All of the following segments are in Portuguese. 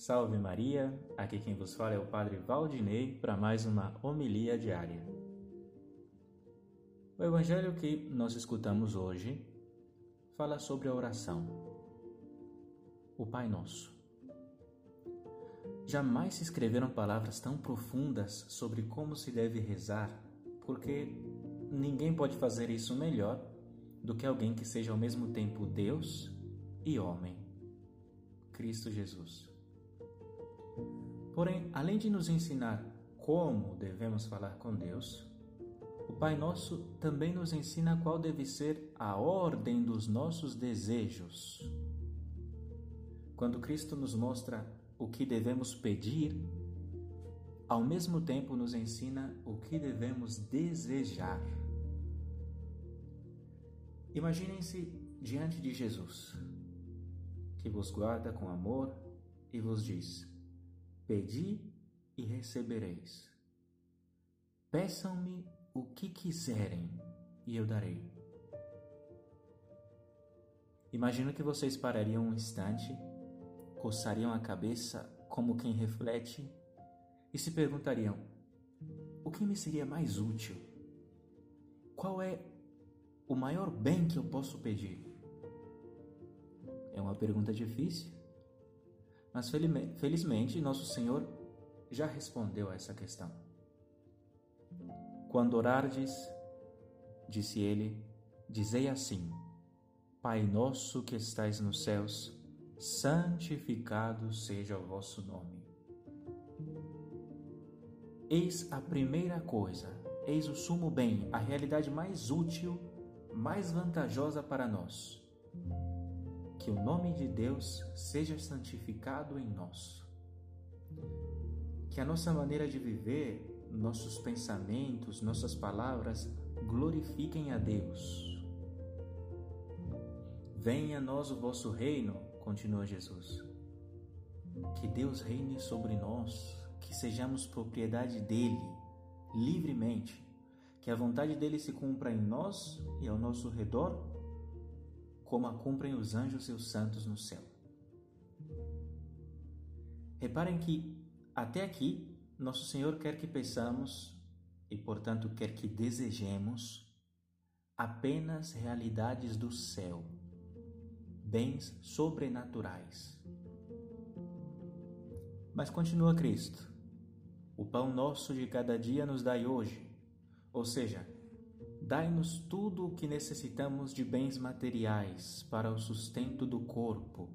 Salve Maria, aqui quem vos fala é o Padre Valdinei para mais uma homilia diária. O evangelho que nós escutamos hoje fala sobre a oração. O Pai Nosso. Jamais se escreveram palavras tão profundas sobre como se deve rezar, porque ninguém pode fazer isso melhor do que alguém que seja ao mesmo tempo Deus e homem, Cristo Jesus. Porém, além de nos ensinar como devemos falar com Deus, o Pai Nosso também nos ensina qual deve ser a ordem dos nossos desejos. Quando Cristo nos mostra o que devemos pedir, ao mesmo tempo nos ensina o que devemos desejar. Imaginem-se diante de Jesus, que vos guarda com amor e vos diz: Pedi e recebereis. Peçam-me o que quiserem e eu darei. Imagino que vocês parariam um instante, coçariam a cabeça como quem reflete e se perguntariam: o que me seria mais útil? Qual é o maior bem que eu posso pedir? É uma pergunta difícil, mas felizmente nosso Senhor já respondeu a essa questão. Quando orardes, disse ele, dizei assim: Pai nosso que estais nos céus, santificado seja o vosso nome. Eis a primeira coisa, eis o sumo bem, a realidade mais útil, mais vantajosa para nós que o nome de Deus seja santificado em nós. Que a nossa maneira de viver, nossos pensamentos, nossas palavras glorifiquem a Deus. Venha a nós o vosso reino, continua Jesus. Que Deus reine sobre nós, que sejamos propriedade dele, livremente, que a vontade dele se cumpra em nós e ao nosso redor como a cumprem os anjos e os santos no céu. Reparem que, até aqui, nosso Senhor quer que peçamos e, portanto, quer que desejemos apenas realidades do céu, bens sobrenaturais. Mas continua Cristo: o pão nosso de cada dia nos dai hoje, ou seja, Dai-nos tudo o que necessitamos de bens materiais para o sustento do corpo,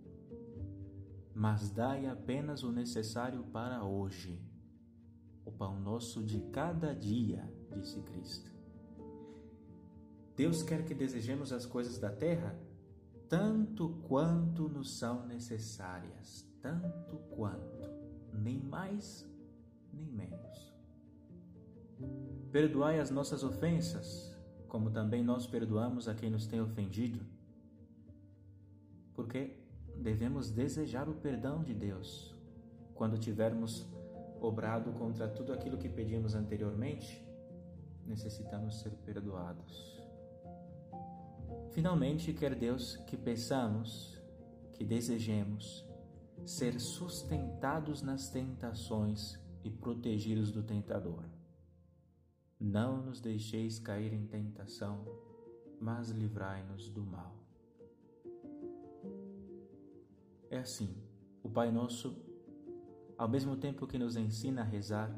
mas dai apenas o necessário para hoje. O pão nosso de cada dia, disse Cristo. Deus quer que desejemos as coisas da terra tanto quanto nos são necessárias, tanto quanto, nem mais nem menos. Perdoai as nossas ofensas, como também nós perdoamos a quem nos tem ofendido, porque devemos desejar o perdão de Deus quando tivermos obrado contra tudo aquilo que pedimos anteriormente, necessitamos ser perdoados. Finalmente, quer Deus que peçamos, que desejemos ser sustentados nas tentações e protegidos do tentador. Não nos deixeis cair em tentação, mas livrai-nos do mal. É assim, o Pai Nosso, ao mesmo tempo que nos ensina a rezar,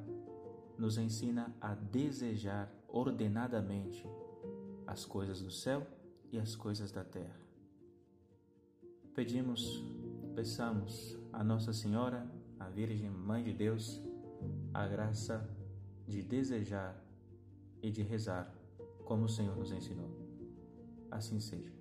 nos ensina a desejar ordenadamente as coisas do céu e as coisas da terra. Pedimos, peçamos a Nossa Senhora, a Virgem Mãe de Deus, a graça de desejar e de rezar como o Senhor nos ensinou. Assim seja.